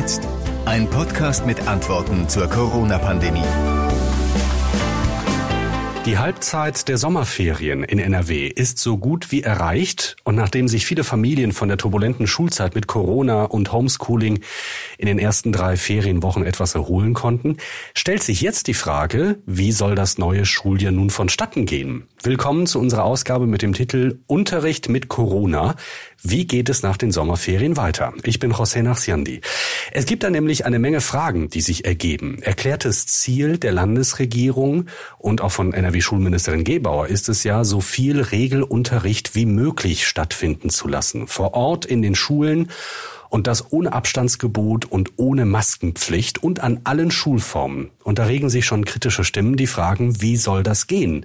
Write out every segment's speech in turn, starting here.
jetzt? Ein Podcast mit Antworten zur Corona-Pandemie. Die Halbzeit der Sommerferien in NRW ist so gut wie erreicht und nachdem sich viele Familien von der turbulenten Schulzeit mit Corona und Homeschooling in den ersten drei Ferienwochen etwas erholen konnten, stellt sich jetzt die Frage, wie soll das neue Schuljahr nun vonstatten gehen? Willkommen zu unserer Ausgabe mit dem Titel Unterricht mit Corona. Wie geht es nach den Sommerferien weiter? Ich bin José Nachsiandi. Es gibt da nämlich eine Menge Fragen, die sich ergeben. Erklärtes Ziel der Landesregierung und auch von NRW-Schulministerin Gebauer ist es ja, so viel Regelunterricht wie möglich stattfinden zu lassen. Vor Ort in den Schulen und das ohne Abstandsgebot und ohne Maskenpflicht und an allen Schulformen. Und da regen sich schon kritische Stimmen, die fragen, wie soll das gehen?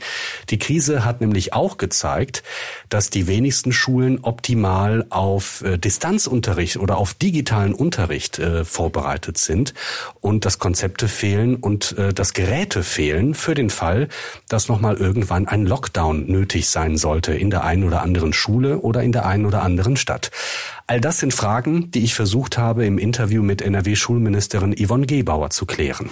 Die Krise hat nämlich auch gezeigt, dass die wenigsten Schulen optimal auf äh, Distanzunterricht oder auf digitalen Unterricht äh, vorbereitet sind und dass Konzepte fehlen und äh, dass Geräte fehlen für den Fall, dass nochmal irgendwann ein Lockdown nötig sein sollte in der einen oder anderen Schule oder in der einen oder anderen Stadt. All das sind Fragen, die ich versucht habe, im Interview mit NRW-Schulministerin Yvonne Gebauer zu klären.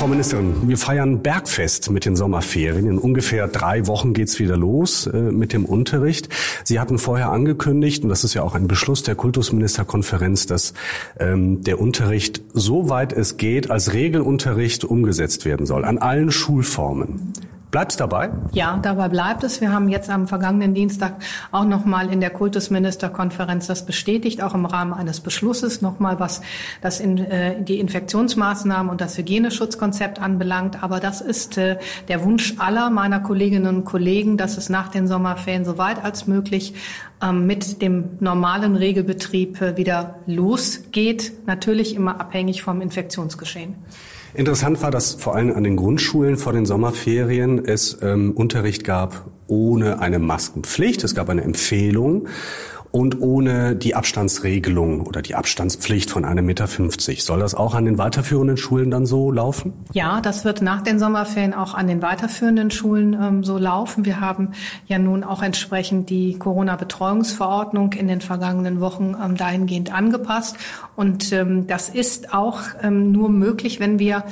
Frau Ministerin, wir feiern Bergfest mit den Sommerferien. In ungefähr drei Wochen geht's wieder los äh, mit dem Unterricht. Sie hatten vorher angekündigt, und das ist ja auch ein Beschluss der Kultusministerkonferenz, dass ähm, der Unterricht, soweit es geht, als Regelunterricht umgesetzt werden soll, an allen Schulformen. Bleibt es dabei? Ja, dabei bleibt es. Wir haben jetzt am vergangenen Dienstag auch nochmal in der Kultusministerkonferenz das bestätigt, auch im Rahmen eines Beschlusses nochmal, was das in, äh, die Infektionsmaßnahmen und das Hygieneschutzkonzept anbelangt. Aber das ist äh, der Wunsch aller meiner Kolleginnen und Kollegen, dass es nach den Sommerferien so weit als möglich ähm, mit dem normalen Regelbetrieb äh, wieder losgeht. Natürlich immer abhängig vom Infektionsgeschehen. Interessant war, dass vor allem an den Grundschulen vor den Sommerferien es ähm, Unterricht gab ohne eine Maskenpflicht. Es gab eine Empfehlung und ohne die Abstandsregelung oder die Abstandspflicht von einem Meter. fünfzig. Soll das auch an den weiterführenden Schulen dann so laufen? Ja, das wird nach den Sommerferien auch an den weiterführenden Schulen ähm, so laufen. Wir haben ja nun auch entsprechend die Corona-Betreuungsverordnung in den vergangenen Wochen ähm, dahingehend angepasst. Und ähm, das ist auch ähm, nur möglich, wenn wir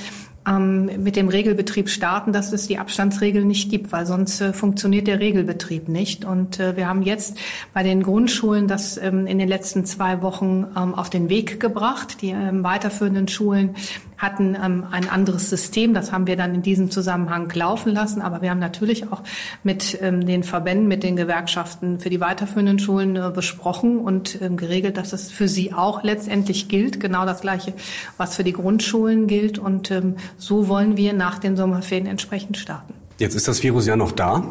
ähm, mit dem Regelbetrieb starten, dass es die Abstandsregel nicht gibt, weil sonst äh, funktioniert der Regelbetrieb nicht. Und äh, wir haben jetzt bei den Grundschulen das ähm, in den letzten zwei Wochen ähm, auf den Weg gebracht. Die ähm, weiterführenden Schulen hatten ähm, ein anderes System. Das haben wir dann in diesem Zusammenhang laufen lassen. Aber wir haben natürlich auch mit ähm, den Verbänden, mit den Gewerkschaften für die weiterführenden Schulen äh, besprochen und ähm, geregelt, dass es für sie auch letztendlich gilt. Genau das Gleiche, was für die Grundschulen gilt. Und ähm, so wollen wir nach den Sommerferien entsprechend starten. Jetzt ist das Virus ja noch da.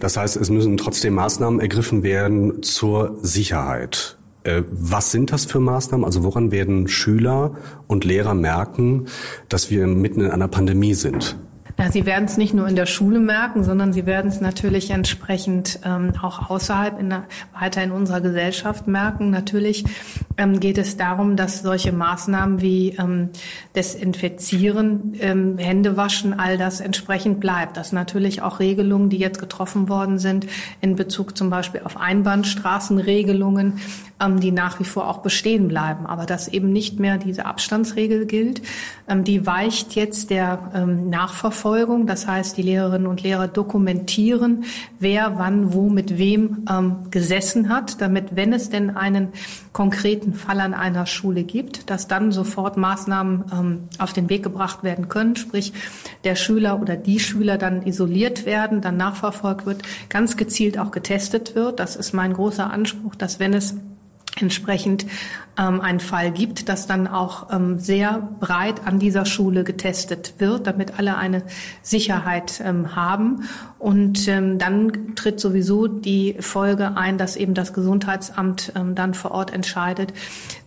Das heißt, es müssen trotzdem Maßnahmen ergriffen werden zur Sicherheit. Äh, was sind das für Maßnahmen? Also woran werden Schüler und Lehrer merken, dass wir mitten in einer Pandemie sind? Ja, Sie werden es nicht nur in der Schule merken, sondern Sie werden es natürlich entsprechend ähm, auch außerhalb in der, weiter in unserer Gesellschaft merken. Natürlich ähm, geht es darum, dass solche Maßnahmen wie ähm, Desinfizieren, ähm, Händewaschen, all das entsprechend bleibt. Dass natürlich auch Regelungen, die jetzt getroffen worden sind, in Bezug zum Beispiel auf Einbahnstraßenregelungen, die nach wie vor auch bestehen bleiben. Aber dass eben nicht mehr diese Abstandsregel gilt, ähm, die weicht jetzt der ähm, Nachverfolgung. Das heißt, die Lehrerinnen und Lehrer dokumentieren, wer wann wo mit wem gesessen hat, damit, wenn es denn einen konkreten Fall an einer Schule gibt, dass dann sofort Maßnahmen auf den Weg gebracht werden können, sprich der Schüler oder die Schüler dann isoliert werden, dann nachverfolgt wird, ganz gezielt auch getestet wird. Das ist mein großer Anspruch, dass wenn es entsprechend ähm, einen Fall gibt, dass dann auch ähm, sehr breit an dieser Schule getestet wird, damit alle eine Sicherheit ähm, haben. Und ähm, dann tritt sowieso die Folge ein, dass eben das Gesundheitsamt ähm, dann vor Ort entscheidet,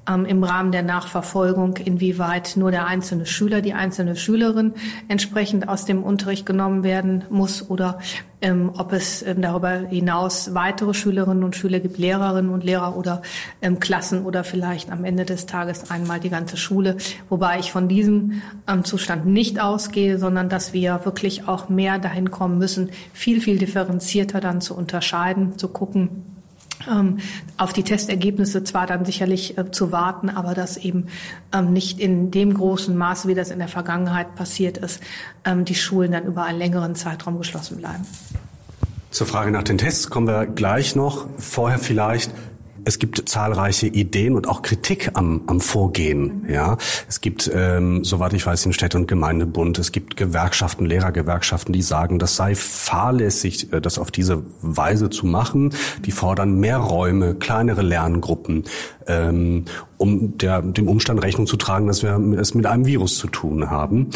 ähm, im Rahmen der Nachverfolgung, inwieweit nur der einzelne Schüler, die einzelne Schülerin entsprechend aus dem Unterricht genommen werden muss oder ähm, ob es ähm, darüber hinaus weitere Schülerinnen und Schüler gibt, Lehrerinnen und Lehrer oder ähm, Klassen oder vielleicht am Ende des Tages einmal die ganze Schule. Wobei ich von diesem ähm, Zustand nicht ausgehe, sondern dass wir wirklich auch mehr dahin kommen müssen, viel, viel differenzierter dann zu unterscheiden, zu gucken, auf die Testergebnisse zwar dann sicherlich äh, zu warten, aber das eben ähm, nicht in dem großen Maße, wie das in der Vergangenheit passiert ist, ähm, die Schulen dann über einen längeren Zeitraum geschlossen bleiben. Zur Frage nach den Tests kommen wir gleich noch. Vorher vielleicht es gibt zahlreiche Ideen und auch Kritik am, am Vorgehen. Ja, es gibt, ähm, soweit ich weiß, den Städte- und Gemeindebund. Es gibt Gewerkschaften, Lehrergewerkschaften, die sagen, das sei fahrlässig, äh, das auf diese Weise zu machen. Die fordern mehr Räume, kleinere Lerngruppen, ähm, um der, dem Umstand Rechnung zu tragen, dass wir es mit einem Virus zu tun haben.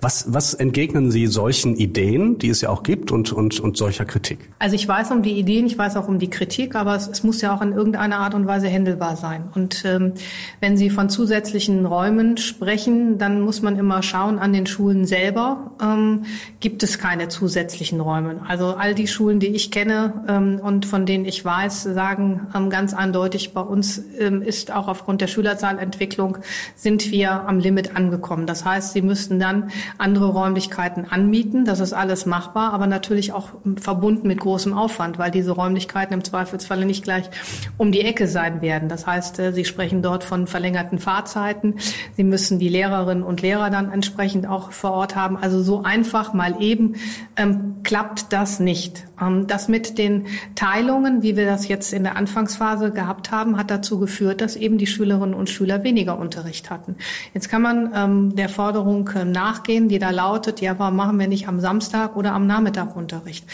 Was, was entgegnen Sie solchen Ideen, die es ja auch gibt, und, und, und solcher Kritik? Also ich weiß um die Ideen, ich weiß auch um die Kritik, aber es, es muss ja auch in irgendeiner Art und Weise händelbar sein. Und ähm, wenn Sie von zusätzlichen Räumen sprechen, dann muss man immer schauen, an den Schulen selber ähm, gibt es keine zusätzlichen Räume. Also all die Schulen, die ich kenne ähm, und von denen ich weiß, sagen ähm, ganz eindeutig, bei uns ist auch aufgrund der Schülerzahlentwicklung sind wir am Limit angekommen. Das heißt, sie müssten dann andere Räumlichkeiten anmieten. Das ist alles machbar, aber natürlich auch verbunden mit großem Aufwand, weil diese Räumlichkeiten im Zweifelsfalle nicht gleich um die Ecke sein werden. Das heißt, äh, Sie sprechen dort von verlängerten Fahrzeiten. Sie müssen die Lehrerinnen und Lehrer dann entsprechend auch vor Ort haben. Also so einfach mal eben ähm, klappt das nicht. Ähm, das mit den Teilungen, wie wir das jetzt in der Anfangsphase gehabt haben, hat dazu geführt, dass eben die Schülerinnen und Schüler weniger Unterricht hatten. Jetzt kann man ähm, der Forderung äh, nachgehen, die da lautet, ja, warum machen wir nicht am Samstag oder am Nachmittag Unterricht?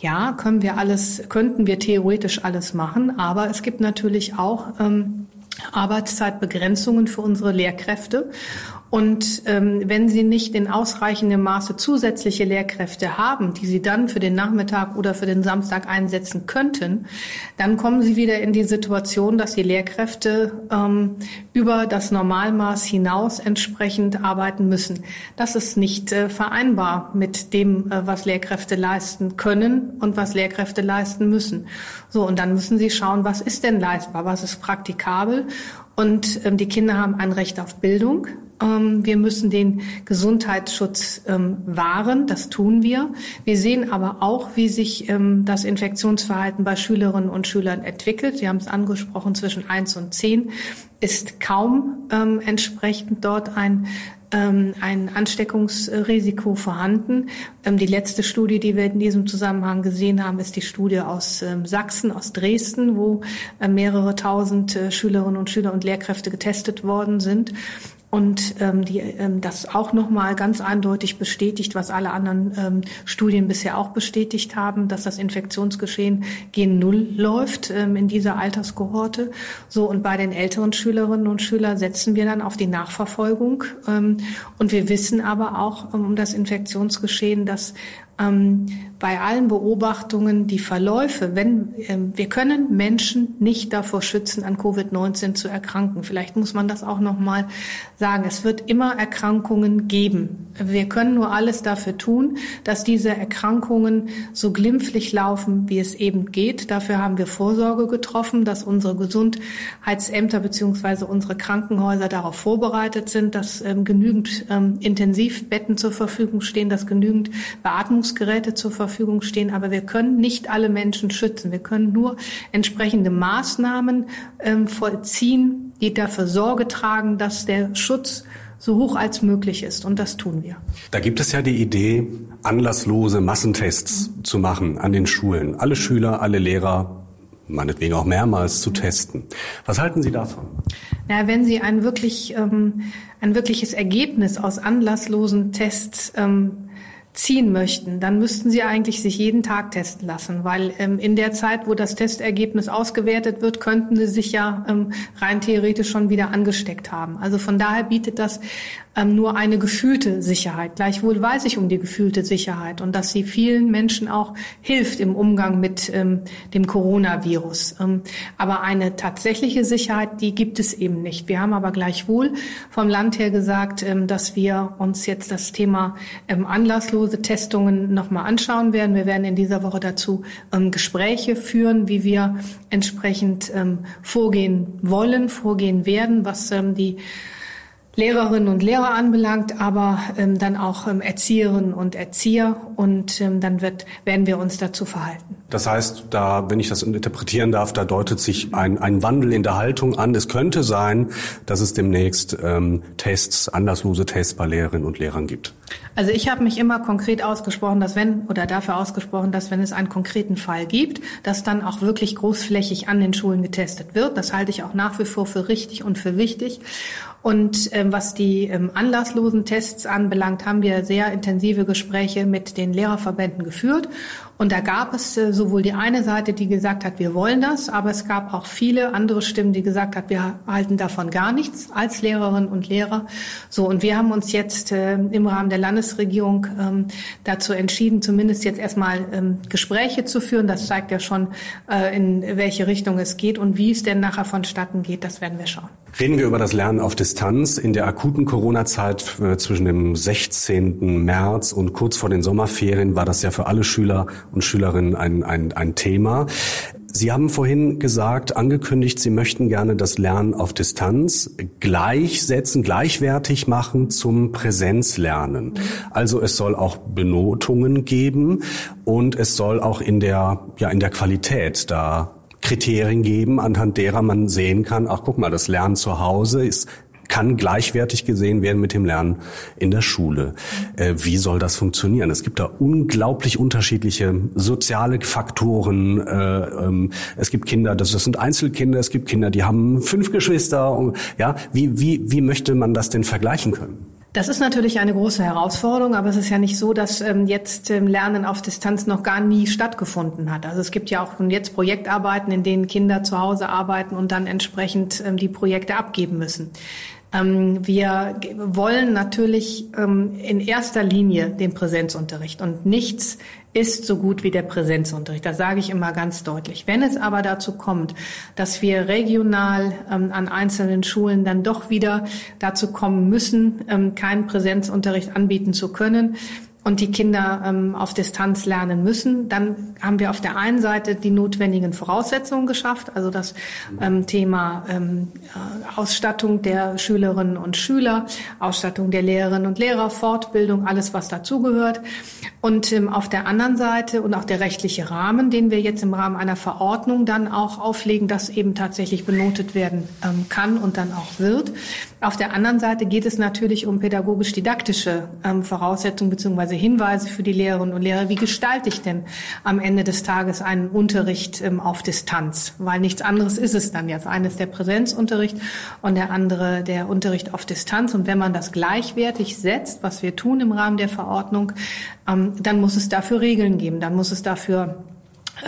Ja, können wir alles, könnten wir theoretisch alles machen, aber es gibt natürlich auch ähm, Arbeitszeitbegrenzungen für unsere Lehrkräfte. Und ähm, wenn Sie nicht in ausreichendem Maße zusätzliche Lehrkräfte haben, die Sie dann für den Nachmittag oder für den Samstag einsetzen könnten, dann kommen Sie wieder in die Situation, dass die Lehrkräfte ähm, über das Normalmaß hinaus entsprechend arbeiten müssen. Das ist nicht äh, vereinbar mit dem, äh, was Lehrkräfte leisten können und was Lehrkräfte leisten müssen. So, und dann müssen Sie schauen, was ist denn leistbar, was ist praktikabel. Und ähm, die Kinder haben ein Recht auf Bildung. Ähm, wir müssen den Gesundheitsschutz ähm, wahren, das tun wir. Wir sehen aber auch, wie sich ähm, das Infektionsverhalten bei Schülerinnen und Schülern entwickelt. Sie haben es angesprochen, zwischen eins und zehn ist kaum entsprechend dort ein ein Ansteckungsrisiko vorhanden. die letzte Studie, die wir in diesem Zusammenhang gesehen haben, ist die Studie aus Sachsen, aus Dresden, wo mehrere tausend äh, Schülerinnen und Schüler und Lehrkräfte getestet worden sind und ähm, die ähm, das auch nochmal ganz eindeutig bestätigt, was alle anderen ähm, Studien bisher auch bestätigt haben, dass das Infektionsgeschehen gen Null läuft ähm, in dieser Alterskohorte. So und bei den älteren Schülerinnen und Schülern setzen wir dann auf die Nachverfolgung ähm, und wir wissen aber auch ähm, um das Infektionsgeschehen, dass ähm, bei allen Beobachtungen die Verläufe, wenn ähm, wir können Menschen nicht davor schützen, an Covid-19 zu erkranken. Vielleicht muss man das auch noch mal sagen. Es wird immer Erkrankungen geben. Wir können nur alles dafür tun, dass diese Erkrankungen so glimpflich laufen, wie es eben geht. Dafür haben wir Vorsorge getroffen, dass unsere Gesundheitsämter beziehungsweise unsere Krankenhäuser darauf vorbereitet sind, dass ähm, genügend ähm, Intensivbetten zur Verfügung stehen, dass genügend Beatmungsgeräte zur Verfügung stehen. Aber wir können nicht alle Menschen schützen. Wir können nur entsprechende Maßnahmen ähm, vollziehen, die dafür Sorge tragen, dass der Schutz so hoch als möglich ist. Und das tun wir. Da gibt es ja die Idee, anlasslose Massentests mhm. zu machen an den Schulen. Alle Schüler, alle Lehrer, meinetwegen auch mehrmals zu testen. Was halten Sie davon? Na, wenn Sie ein wirklich ähm, ein wirkliches Ergebnis aus anlasslosen Tests ähm, ziehen möchten, dann müssten Sie eigentlich sich jeden Tag testen lassen, weil ähm, in der Zeit, wo das Testergebnis ausgewertet wird, könnten Sie sich ja ähm, rein theoretisch schon wieder angesteckt haben. Also von daher bietet das ähm, nur eine gefühlte Sicherheit. Gleichwohl weiß ich um die gefühlte Sicherheit und dass sie vielen Menschen auch hilft im Umgang mit ähm, dem Coronavirus. Ähm, aber eine tatsächliche Sicherheit, die gibt es eben nicht. Wir haben aber gleichwohl vom Land her gesagt, ähm, dass wir uns jetzt das Thema ähm, anlasslose Testungen nochmal anschauen werden. Wir werden in dieser Woche dazu ähm, Gespräche führen, wie wir entsprechend vorgehen wollen, vorgehen werden, was die Lehrerinnen und Lehrer anbelangt, aber ähm, dann auch ähm, Erzieherinnen und Erzieher und ähm, dann wird, werden wir uns dazu verhalten. Das heißt, da, wenn ich das interpretieren darf, da deutet sich ein, ein Wandel in der Haltung an. Es könnte sein, dass es demnächst ähm, Tests, anderslose Tests bei Lehrerinnen und Lehrern gibt. Also ich habe mich immer konkret ausgesprochen, dass wenn oder dafür ausgesprochen, dass wenn es einen konkreten Fall gibt, dass dann auch wirklich großflächig an den Schulen getestet wird. Das halte ich auch nach wie vor für richtig und für wichtig. Und ähm, was die ähm, anlasslosen Tests anbelangt, haben wir sehr intensive Gespräche mit den Lehrerverbänden geführt. Und da gab es äh, sowohl die eine Seite, die gesagt hat, wir wollen das, aber es gab auch viele andere Stimmen, die gesagt hat, wir halten davon gar nichts als Lehrerinnen und Lehrer. So, und wir haben uns jetzt äh, im Rahmen der Landesregierung ähm, dazu entschieden, zumindest jetzt erstmal ähm, Gespräche zu führen. Das zeigt ja schon, äh, in welche Richtung es geht und wie es denn nachher vonstatten geht, das werden wir schauen. Reden wir über das Lernen auf Distanz. In der akuten Corona-Zeit zwischen dem 16. März und kurz vor den Sommerferien war das ja für alle Schüler und Schülerinnen ein, ein, ein Thema. Sie haben vorhin gesagt, angekündigt, Sie möchten gerne das Lernen auf Distanz gleichsetzen, gleichwertig machen zum Präsenzlernen. Also es soll auch Benotungen geben und es soll auch in der, ja, in der Qualität da Kriterien geben, anhand derer man sehen kann, ach guck mal, das Lernen zu Hause ist kann gleichwertig gesehen werden mit dem Lernen in der Schule. Äh, wie soll das funktionieren? Es gibt da unglaublich unterschiedliche soziale Faktoren. Äh, ähm, es gibt Kinder, das, das sind Einzelkinder, es gibt Kinder, die haben fünf Geschwister. Ja, wie, wie, wie möchte man das denn vergleichen können? Das ist natürlich eine große Herausforderung, aber es ist ja nicht so, dass ähm, jetzt ähm, Lernen auf Distanz noch gar nie stattgefunden hat. Also es gibt ja auch jetzt Projektarbeiten, in denen Kinder zu Hause arbeiten und dann entsprechend ähm, die Projekte abgeben müssen. Ähm, wir wollen natürlich ähm, in erster Linie den Präsenzunterricht und nichts ist so gut wie der Präsenzunterricht. Das sage ich immer ganz deutlich. Wenn es aber dazu kommt, dass wir regional ähm, an einzelnen Schulen dann doch wieder dazu kommen müssen, keinen Präsenzunterricht anbieten zu können, und die Kinder ähm, auf Distanz lernen müssen, dann haben wir auf der einen Seite die notwendigen Voraussetzungen geschafft, also das ähm, Thema ähm, äh, Ausstattung der Schülerinnen und Schüler, Ausstattung der Lehrerinnen und Lehrer, Fortbildung, alles was dazugehört. Und ähm, auf der anderen Seite und auch der rechtliche Rahmen, den wir jetzt im Rahmen einer Verordnung dann auch auflegen, dass eben tatsächlich benotet werden ähm, kann und dann auch wird. Auf der anderen Seite geht es natürlich um pädagogisch-didaktische ähm, Voraussetzungen beziehungsweise Hinweise für die Lehrerinnen und Lehrer. Wie gestalte ich denn am Ende des Tages einen Unterricht ähm, auf Distanz? Weil nichts anderes ist es dann jetzt. Eines der Präsenzunterricht und der andere der Unterricht auf Distanz. Und wenn man das gleichwertig setzt, was wir tun im Rahmen der Verordnung, ähm, dann muss es dafür Regeln geben. Dann muss es dafür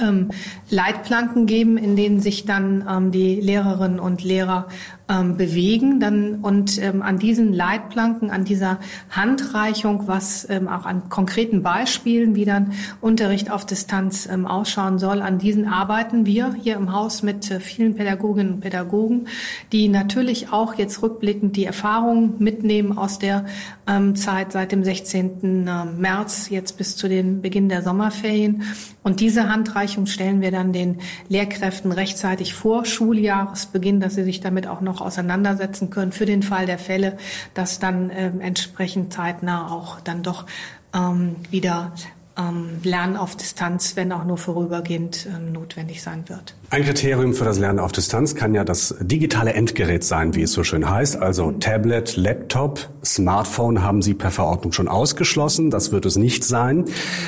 ähm, Leitplanken geben, in denen sich dann ähm, die Lehrerinnen und Lehrer ähm, bewegen. Dann, und ähm, an diesen Leitplanken, an dieser Handreichung, was ähm, auch an konkreten Beispielen, wie dann Unterricht auf Distanz ähm, ausschauen soll, an diesen arbeiten wir hier im Haus mit äh, vielen Pädagoginnen und Pädagogen, die natürlich auch jetzt rückblickend die Erfahrungen mitnehmen aus der ähm, Zeit seit dem 16. Äh, März jetzt bis zu den Beginn der Sommerferien. Und diese Handreichung stellen wir dann den Lehrkräften rechtzeitig vor Schuljahresbeginn, dass sie sich damit auch noch noch auseinandersetzen können für den Fall der Fälle, dass dann ähm, entsprechend zeitnah auch dann doch ähm, wieder ähm, Lernen auf Distanz, wenn auch nur vorübergehend ähm, notwendig sein wird. Ein Kriterium für das Lernen auf Distanz kann ja das digitale Endgerät sein, wie es so schön heißt. Also Tablet, Laptop, Smartphone haben Sie per Verordnung schon ausgeschlossen. Das wird es nicht sein.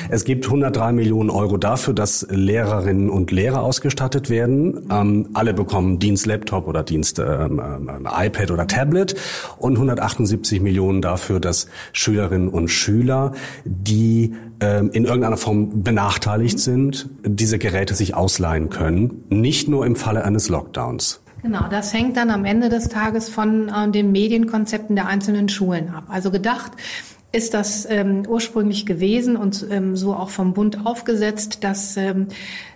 Es gibt 103 Millionen Euro dafür, dass Lehrerinnen und Lehrer ausgestattet werden. Ähm, alle bekommen Dienst-Laptop oder Dienst ähm, ähm, iPad oder Tablet und 178 Millionen dafür, dass Schülerinnen und Schüler, die ähm, in irgendeiner Form benachteiligt sind, diese Geräte sich ausleihen können nicht nur im Falle eines Lockdowns. Genau, das hängt dann am Ende des Tages von äh, den Medienkonzepten der einzelnen Schulen ab. Also gedacht ist das ähm, ursprünglich gewesen und ähm, so auch vom Bund aufgesetzt, dass ähm,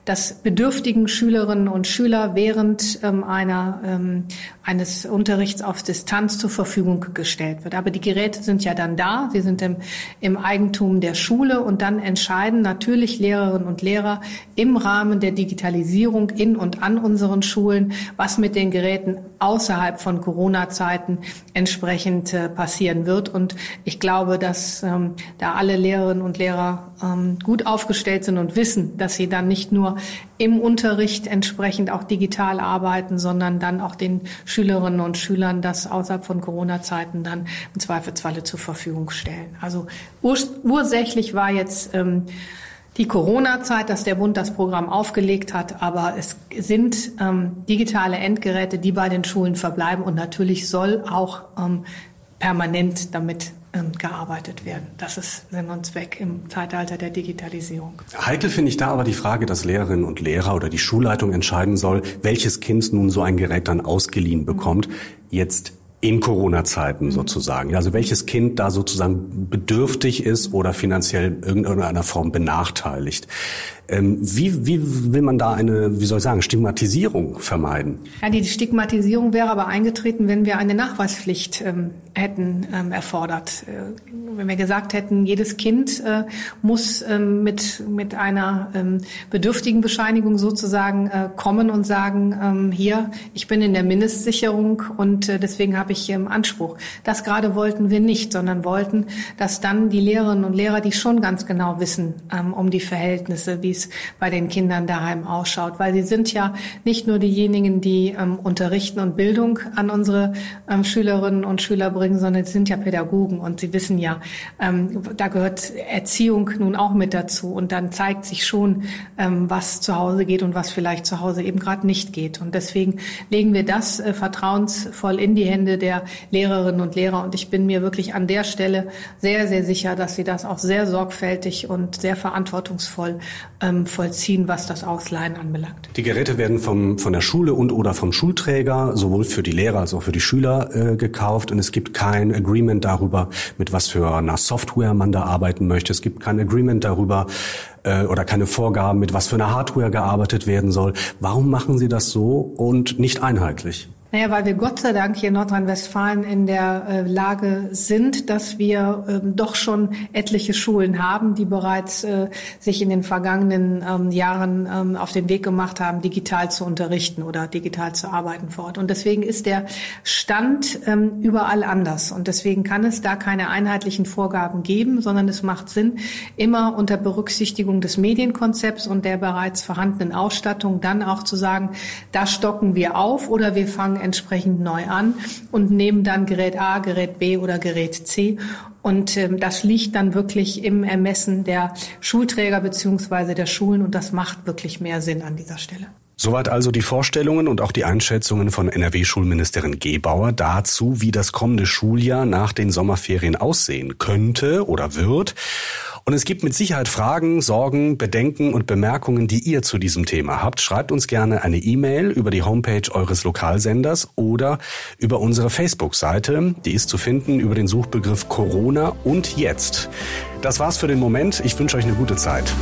dass bedürftigen Schülerinnen und Schüler während ähm, einer, ähm, eines Unterrichts auf Distanz zur Verfügung gestellt wird. Aber die Geräte sind ja dann da, sie sind im, im Eigentum der Schule und dann entscheiden natürlich Lehrerinnen und Lehrer im Rahmen der Digitalisierung in und an unseren Schulen, was mit den Geräten außerhalb von Corona-Zeiten entsprechend äh, passieren wird. Und ich glaube, dass ähm, da alle Lehrerinnen und Lehrer ähm, gut aufgestellt sind und wissen, dass sie dann nicht nur im Unterricht entsprechend auch digital arbeiten, sondern dann auch den Schülerinnen und Schülern das außerhalb von Corona-Zeiten dann im Zweifelsfalle zur Verfügung stellen. Also urs ursächlich war jetzt ähm, die Corona-Zeit, dass der Bund das Programm aufgelegt hat, aber es sind ähm, digitale Endgeräte, die bei den Schulen verbleiben und natürlich soll auch ähm, permanent damit ähm, gearbeitet werden. Das ist Sinn und Zweck im Zeitalter der Digitalisierung. Heikel finde ich da aber die Frage, dass Lehrerinnen und Lehrer oder die Schulleitung entscheiden soll, welches Kind nun so ein Gerät dann ausgeliehen bekommt. Jetzt in Corona-Zeiten mhm. sozusagen. Also welches Kind da sozusagen bedürftig ist oder finanziell irgendeiner Form benachteiligt. Ähm, wie, wie will man da eine, wie soll ich sagen, Stigmatisierung vermeiden? Ja, die Stigmatisierung wäre aber eingetreten, wenn wir eine Nachweispflicht ähm, hätten ähm, erfordert. Äh, wenn wir gesagt hätten, jedes Kind äh, muss ähm, mit, mit einer ähm, bedürftigen Bescheinigung sozusagen äh, kommen und sagen, ähm, hier, ich bin in der Mindestsicherung und äh, deswegen habe ich ähm, Anspruch. Das gerade wollten wir nicht, sondern wollten, dass dann die Lehrerinnen und Lehrer, die schon ganz genau wissen ähm, um die Verhältnisse, wie es bei den Kindern daheim ausschaut. Weil sie sind ja nicht nur diejenigen, die ähm, unterrichten und Bildung an unsere ähm, Schülerinnen und Schüler bringen, sondern sie sind ja Pädagogen und sie wissen ja, ähm, da gehört Erziehung nun auch mit dazu. Und dann zeigt sich schon, ähm, was zu Hause geht und was vielleicht zu Hause eben gerade nicht geht. Und deswegen legen wir das äh, vertrauensvoll in die Hände der Lehrerinnen und Lehrer. Und ich bin mir wirklich an der Stelle sehr, sehr sicher, dass sie das auch sehr sorgfältig und sehr verantwortungsvoll ähm, vollziehen, was das Ausleihen anbelangt. Die Geräte werden vom, von der Schule und oder vom Schulträger sowohl für die Lehrer als auch für die Schüler äh, gekauft und es gibt kein Agreement darüber, mit was für einer Software man da arbeiten möchte. Es gibt kein Agreement darüber äh, oder keine Vorgaben, mit was für einer Hardware gearbeitet werden soll. Warum machen Sie das so und nicht einheitlich? Naja, weil wir Gott sei Dank hier in Nordrhein-Westfalen in der äh, Lage sind, dass wir ähm, doch schon etliche Schulen haben, die bereits äh, sich in den vergangenen ähm, Jahren ähm, auf den Weg gemacht haben, digital zu unterrichten oder digital zu arbeiten vor Ort. Und deswegen ist der Stand überall anders. Und deswegen kann es da keine einheitlichen Vorgaben geben, sondern es macht Sinn, immer unter Berücksichtigung des Medienkonzepts und der bereits vorhandenen Ausstattung dann auch zu sagen, da stocken wir auf oder wir fangen entsprechend neu an und nehmen dann Gerät A, Gerät B oder Gerät C. Und ähm, das liegt dann wirklich im Ermessen der Schulträger beziehungsweise der Schulen und das macht wirklich mehr Sinn an dieser Stelle. Soweit also die Vorstellungen und auch die Einschätzungen von NRW-Schulministerin Gebauer dazu, wie das kommende Schuljahr nach den Sommerferien aussehen könnte oder wird. Und es gibt mit Sicherheit Fragen, Sorgen, Bedenken und Bemerkungen, die ihr zu diesem Thema habt. Schreibt uns gerne eine E-Mail über die Homepage eures Lokalsenders oder über unsere Facebook-Seite. Die ist zu finden über den Suchbegriff Corona und jetzt. Das war's für den Moment. Ich wünsche euch eine gute Zeit.